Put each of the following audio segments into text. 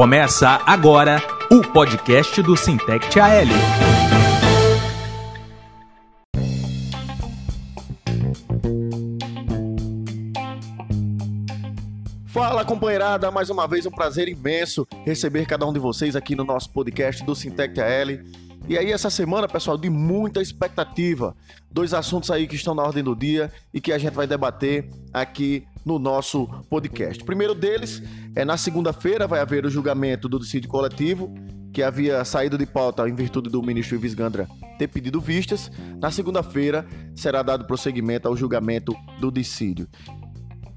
Começa agora o podcast do Sintect AL. Fala companheirada, mais uma vez um prazer imenso receber cada um de vocês aqui no nosso podcast do Sintect AL. E aí, essa semana, pessoal, de muita expectativa. Dois assuntos aí que estão na ordem do dia e que a gente vai debater aqui no nosso podcast. Primeiro deles é na segunda-feira vai haver o julgamento do dissídio coletivo, que havia saído de pauta em virtude do ministro Ives Gandra ter pedido vistas. Na segunda-feira será dado prosseguimento ao julgamento do dissídio.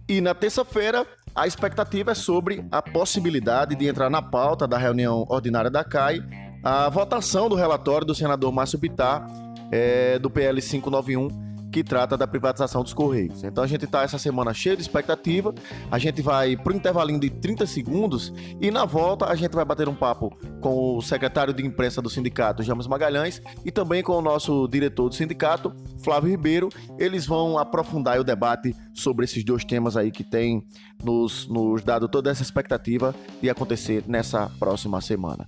E na terça-feira, a expectativa é sobre a possibilidade de entrar na pauta da reunião ordinária da CAI a votação do relatório do senador Márcio Bittar, é, do PL 591, que trata da privatização dos Correios. Então a gente está essa semana cheio de expectativa. A gente vai para um intervalinho de 30 segundos e na volta a gente vai bater um papo com o secretário de imprensa do sindicato, James Magalhães, e também com o nosso diretor do sindicato, Flávio Ribeiro. Eles vão aprofundar o debate sobre esses dois temas aí que tem nos, nos dado toda essa expectativa de acontecer nessa próxima semana.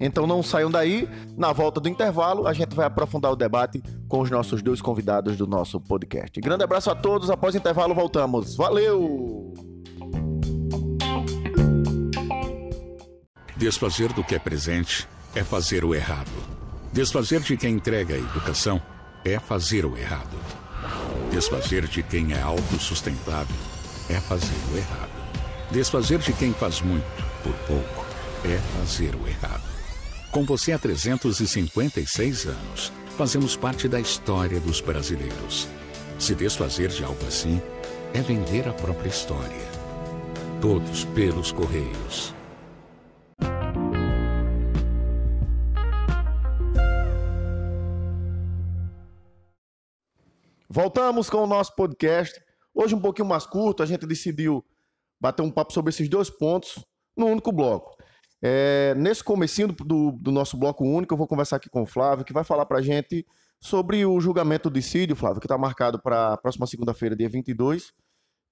Então não saiam daí. Na volta do intervalo, a gente vai aprofundar o debate com os nossos dois convidados do nosso podcast. Grande abraço a todos. Após o intervalo, voltamos. Valeu! Desfazer do que é presente é fazer o errado. Desfazer de quem entrega a educação é fazer o errado. Desfazer de quem é autossustentável é fazer o errado. Desfazer de quem faz muito por pouco é fazer o errado. Com você há 356 anos, fazemos parte da história dos brasileiros. Se desfazer de algo assim é vender a própria história. Todos pelos Correios. Voltamos com o nosso podcast. Hoje um pouquinho mais curto, a gente decidiu bater um papo sobre esses dois pontos no único bloco. É, nesse comecinho do, do, nosso bloco único, eu vou conversar aqui com o Flávio, que vai falar para a gente sobre o julgamento do dissídio, Flávio, que está marcado para a próxima segunda-feira, dia 22,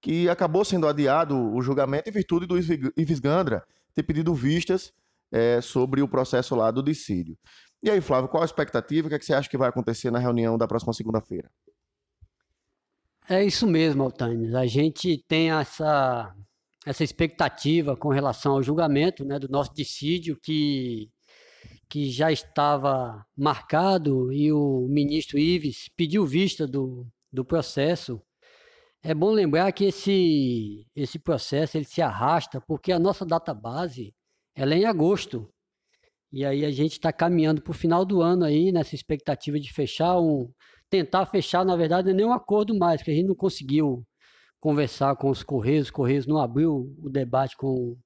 que acabou sendo adiado o julgamento em virtude do Ives Gandra ter pedido vistas é, sobre o processo lá do dissídio. E aí, Flávio, qual a expectativa? O que, é que você acha que vai acontecer na reunião da próxima segunda-feira? É isso mesmo, Altanes. A gente tem essa, essa expectativa com relação ao julgamento né, do nosso dissídio, que, que já estava marcado e o ministro Ives pediu vista do, do processo. É bom lembrar que esse, esse processo ele se arrasta porque a nossa data base ela é em agosto. E aí a gente está caminhando para o final do ano aí, nessa expectativa de fechar um, tentar fechar, na verdade, nenhum acordo mais, porque a gente não conseguiu conversar com os Correios, os Correios não abriu o debate com,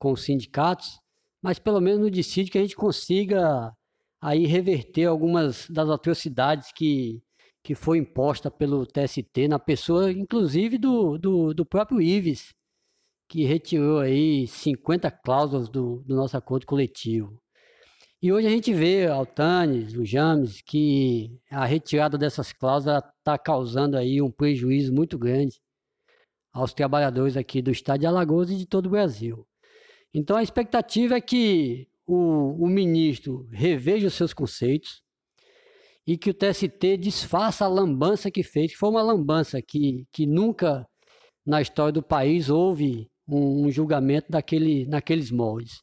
com os sindicatos, mas pelo menos no dissídio que a gente consiga aí reverter algumas das atrocidades que, que foi imposta pelo TST, na pessoa, inclusive, do, do, do próprio Ives, que retirou aí 50 cláusulas do, do nosso acordo coletivo. E hoje a gente vê, Altanes, o James, que a retirada dessas cláusulas está causando aí um prejuízo muito grande aos trabalhadores aqui do estado de Alagoas e de todo o Brasil. Então a expectativa é que o, o ministro reveja os seus conceitos e que o TST desfaça a lambança que fez, que foi uma lambança que, que nunca na história do país houve um, um julgamento daquele, naqueles moldes.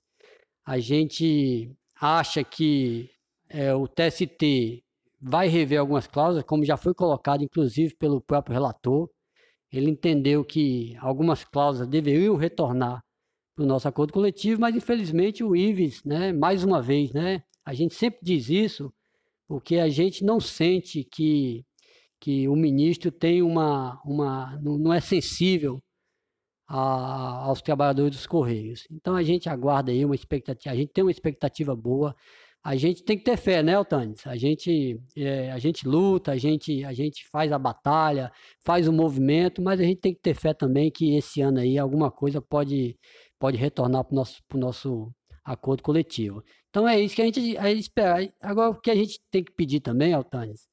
A gente acha que é, o TST vai rever algumas cláusulas, como já foi colocado, inclusive, pelo próprio relator. Ele entendeu que algumas cláusulas deveriam retornar para o nosso acordo coletivo, mas infelizmente o Ives, né, mais uma vez, né, a gente sempre diz isso, porque a gente não sente que, que o ministro tem uma, uma não, é sensível a, aos trabalhadores dos Correios. Então a gente aguarda aí uma expectativa, a gente tem uma expectativa boa. A gente tem que ter fé, né, Otanes? A gente, é, a gente luta, a gente, a gente faz a batalha, faz o movimento, mas a gente tem que ter fé também que esse ano aí alguma coisa pode, pode retornar para o nosso, nosso acordo coletivo. Então é isso que a gente, a gente espera. Agora, o que a gente tem que pedir também, Altanes,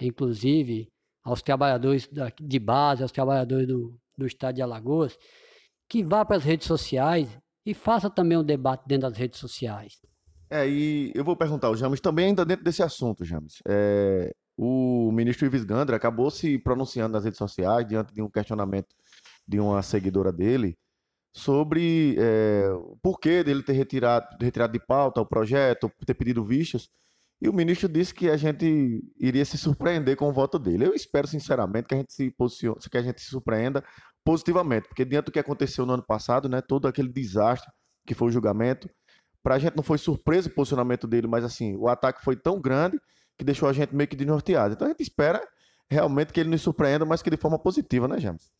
inclusive aos trabalhadores de base, aos trabalhadores do, do estado de Alagoas, que vá para as redes sociais e faça também um debate dentro das redes sociais. É, e eu vou perguntar ao James também ainda dentro desse assunto, James. É, o ministro Ives Gandra acabou se pronunciando nas redes sociais diante de um questionamento de uma seguidora dele sobre é, o porquê dele ter retirado, retirado de pauta o projeto, ter pedido vistas. E o ministro disse que a gente iria se surpreender com o voto dele. Eu espero, sinceramente, que a gente se posicione, que a gente se surpreenda positivamente, porque diante do que aconteceu no ano passado, né, todo aquele desastre que foi o julgamento, para a gente não foi surpresa o posicionamento dele, mas assim, o ataque foi tão grande que deixou a gente meio que desnorteado. Então a gente espera realmente que ele nos surpreenda, mas que de forma positiva, né, James?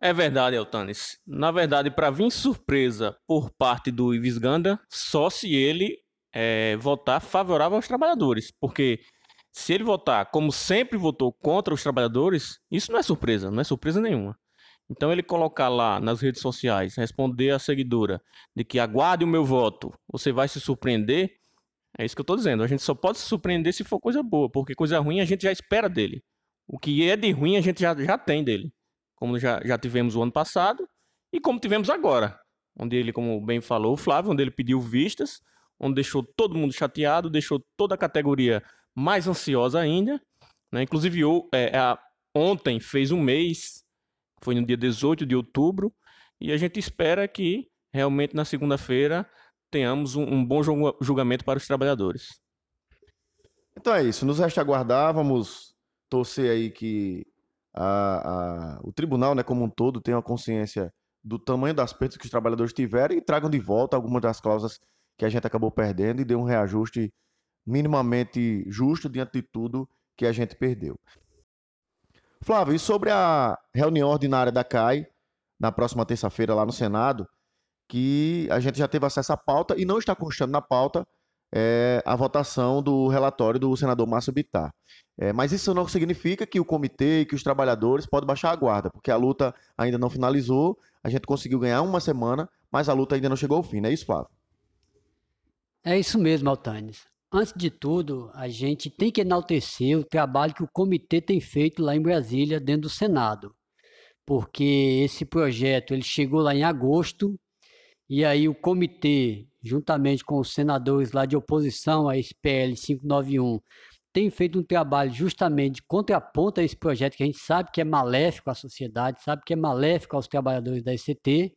É verdade, Eltanes. Na verdade, para vir surpresa por parte do Ives Ganda, só se ele é, votar favorável aos trabalhadores. Porque se ele votar como sempre votou contra os trabalhadores, isso não é surpresa, não é surpresa nenhuma. Então ele colocar lá nas redes sociais, responder a seguidora de que aguarde o meu voto, você vai se surpreender, é isso que eu estou dizendo. A gente só pode se surpreender se for coisa boa, porque coisa ruim a gente já espera dele. O que é de ruim a gente já, já tem dele. Como já, já tivemos o ano passado e como tivemos agora. Onde ele, como bem falou o Flávio, onde ele pediu vistas, onde deixou todo mundo chateado, deixou toda a categoria mais ansiosa ainda. Né? Inclusive, eu, é, é, ontem fez um mês, foi no dia 18 de outubro, e a gente espera que realmente na segunda-feira tenhamos um, um, bom julgamento para os trabalhadores. Então é isso, nos resta aguardar, vamos torcer aí que a, a, o tribunal, né, como um todo, tenha consciência do tamanho das perdas que os trabalhadores tiveram e tragam de volta algumas das cláusulas que a gente acabou perdendo e dê um reajuste minimamente justo diante de tudo que a gente perdeu. Flávio, e sobre a reunião ordinária da CAI, na próxima terça-feira lá no Senado, que a gente já teve acesso à pauta e não está constando na pauta é, a votação do relatório do senador Márcio Bittar. É, mas isso não significa que o comitê e que os trabalhadores podem baixar a guarda, porque a luta ainda não finalizou, a gente conseguiu ganhar uma semana, mas a luta ainda não chegou ao fim, não é isso, Flávio? É isso mesmo, Altanes. Antes de tudo, a gente tem que enaltecer o trabalho que o comitê tem feito lá em Brasília, dentro do Senado. Porque esse projeto ele chegou lá em agosto, e aí o comitê, juntamente com os senadores lá de oposição a esse PL 591, tem feito um trabalho justamente de contraponto a esse projeto que a gente sabe que é maléfico à sociedade, sabe que é maléfico aos trabalhadores da ECT,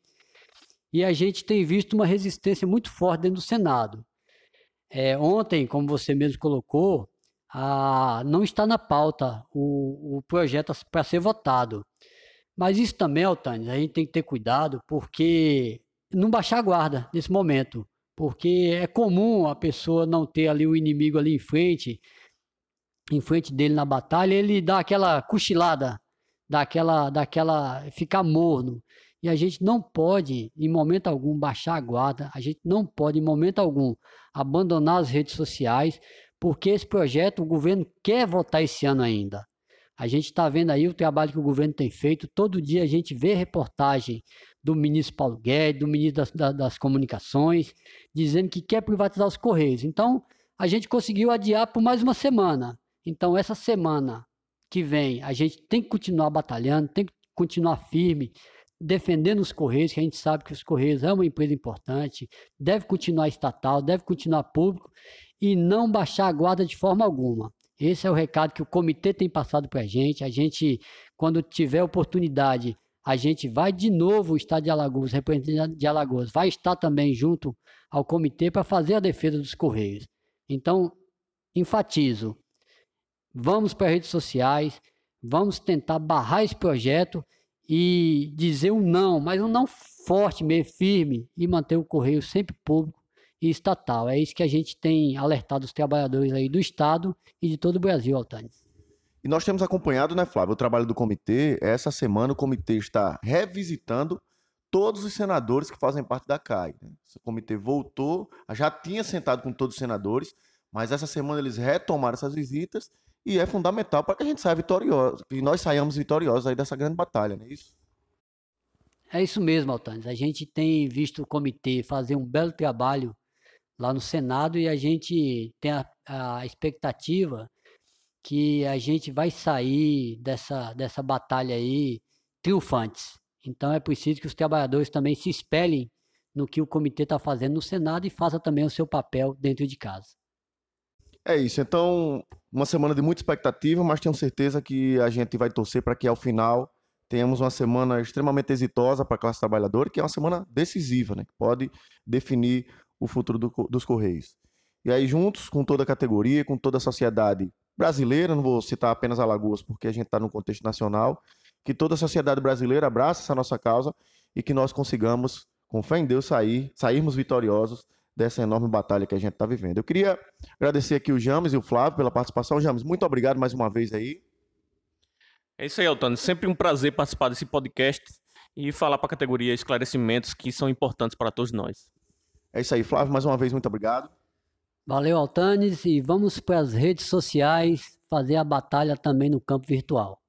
e a gente tem visto uma resistência muito forte dentro do Senado. É, ontem, como você mesmo colocou, a, não está na pauta o, o projeto para ser votado. Mas isso também, Altani, a gente tem que ter cuidado, porque não baixar a guarda nesse momento. Porque é comum a pessoa não ter ali o inimigo ali em frente, em frente dele na batalha, ele dá aquela cochilada, dá aquela, dá aquela ficar morno. E a gente não pode, em momento algum, baixar a guarda, a gente não pode, em momento algum, abandonar as redes sociais, porque esse projeto o governo quer votar esse ano ainda. A gente está vendo aí o trabalho que o governo tem feito. Todo dia a gente vê reportagem do ministro Paulo Guedes, do ministro das, das Comunicações, dizendo que quer privatizar os Correios. Então, a gente conseguiu adiar por mais uma semana. Então, essa semana que vem, a gente tem que continuar batalhando, tem que continuar firme, defendendo os Correios, que a gente sabe que os Correios é uma empresa importante, deve continuar estatal, deve continuar público e não baixar a guarda de forma alguma. Esse é o recado que o comitê tem passado para a gente. A gente, quando tiver oportunidade, a gente vai de novo o Estado de Alagoas, representante de Alagoas, vai estar também junto ao comitê para fazer a defesa dos Correios. Então, enfatizo, vamos para as redes sociais, vamos tentar barrar esse projeto e dizer um não, mas um não forte, meio firme, e manter o correio sempre público e estatal. É isso que a gente tem alertado os trabalhadores aí do Estado e de todo o Brasil, Altani. E nós temos acompanhado, né, Flávio, o trabalho do comitê. Essa semana o comitê está revisitando todos os senadores que fazem parte da CAI. Né? O comitê voltou, já tinha sentado com todos os senadores, mas essa semana eles retomaram essas visitas e é fundamental para que a gente saia vitorioso, que nós saiamos vitoriosos aí dessa grande batalha, não é isso? É isso mesmo, Altanes. A gente tem visto o comitê fazer um belo trabalho lá no Senado e a gente tem a, a expectativa que a gente vai sair dessa, dessa batalha aí triunfantes. Então é preciso que os trabalhadores também se espelhem no que o comitê está fazendo no Senado e faça também o seu papel dentro de casa. É isso. Então, uma semana de muita expectativa, mas tenho certeza que a gente vai torcer para que ao final tenhamos uma semana extremamente exitosa para a classe trabalhadora, que é uma semana decisiva, né? Que pode definir o futuro do, dos Correios. E aí, juntos, com toda a categoria, com toda a sociedade brasileira, não vou citar apenas Alagoas, porque a gente está no contexto nacional, que toda a sociedade brasileira abrace essa nossa causa e que nós consigamos, com fé em Deus, sair, sairmos vitoriosos dessa enorme batalha que a gente está vivendo. Eu queria agradecer aqui o James e o Flávio pela participação. James, muito obrigado mais uma vez aí. É isso aí, Altano. Sempre um prazer participar desse podcast e falar para a categoria esclarecimentos que são importantes para todos nós. É isso aí, Flávio, mais uma vez, muito obrigado. Valeu, Altanes, e vamos para as redes sociais fazer a batalha também no campo virtual.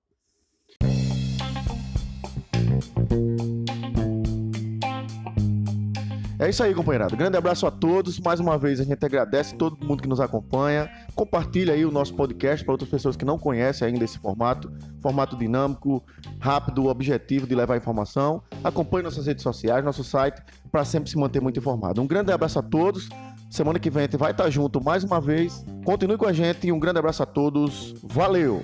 É isso aí, companheirada. Grande abraço a todos. Mais uma vez, a gente agradece todo mundo que nos acompanha. Compartilha aí o nosso podcast para outras pessoas que não conhecem ainda esse formato. Formato dinâmico, rápido, objetivo de levar informação. Acompanhe nossas redes sociais, nosso site, para sempre se manter muito informado. Um grande abraço a todos. Semana que vem a gente vai estar junto mais uma vez. Continue com a gente e um grande abraço a todos. Valeu!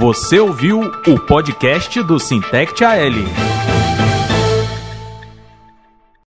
Você ouviu o podcast do Sintect AL.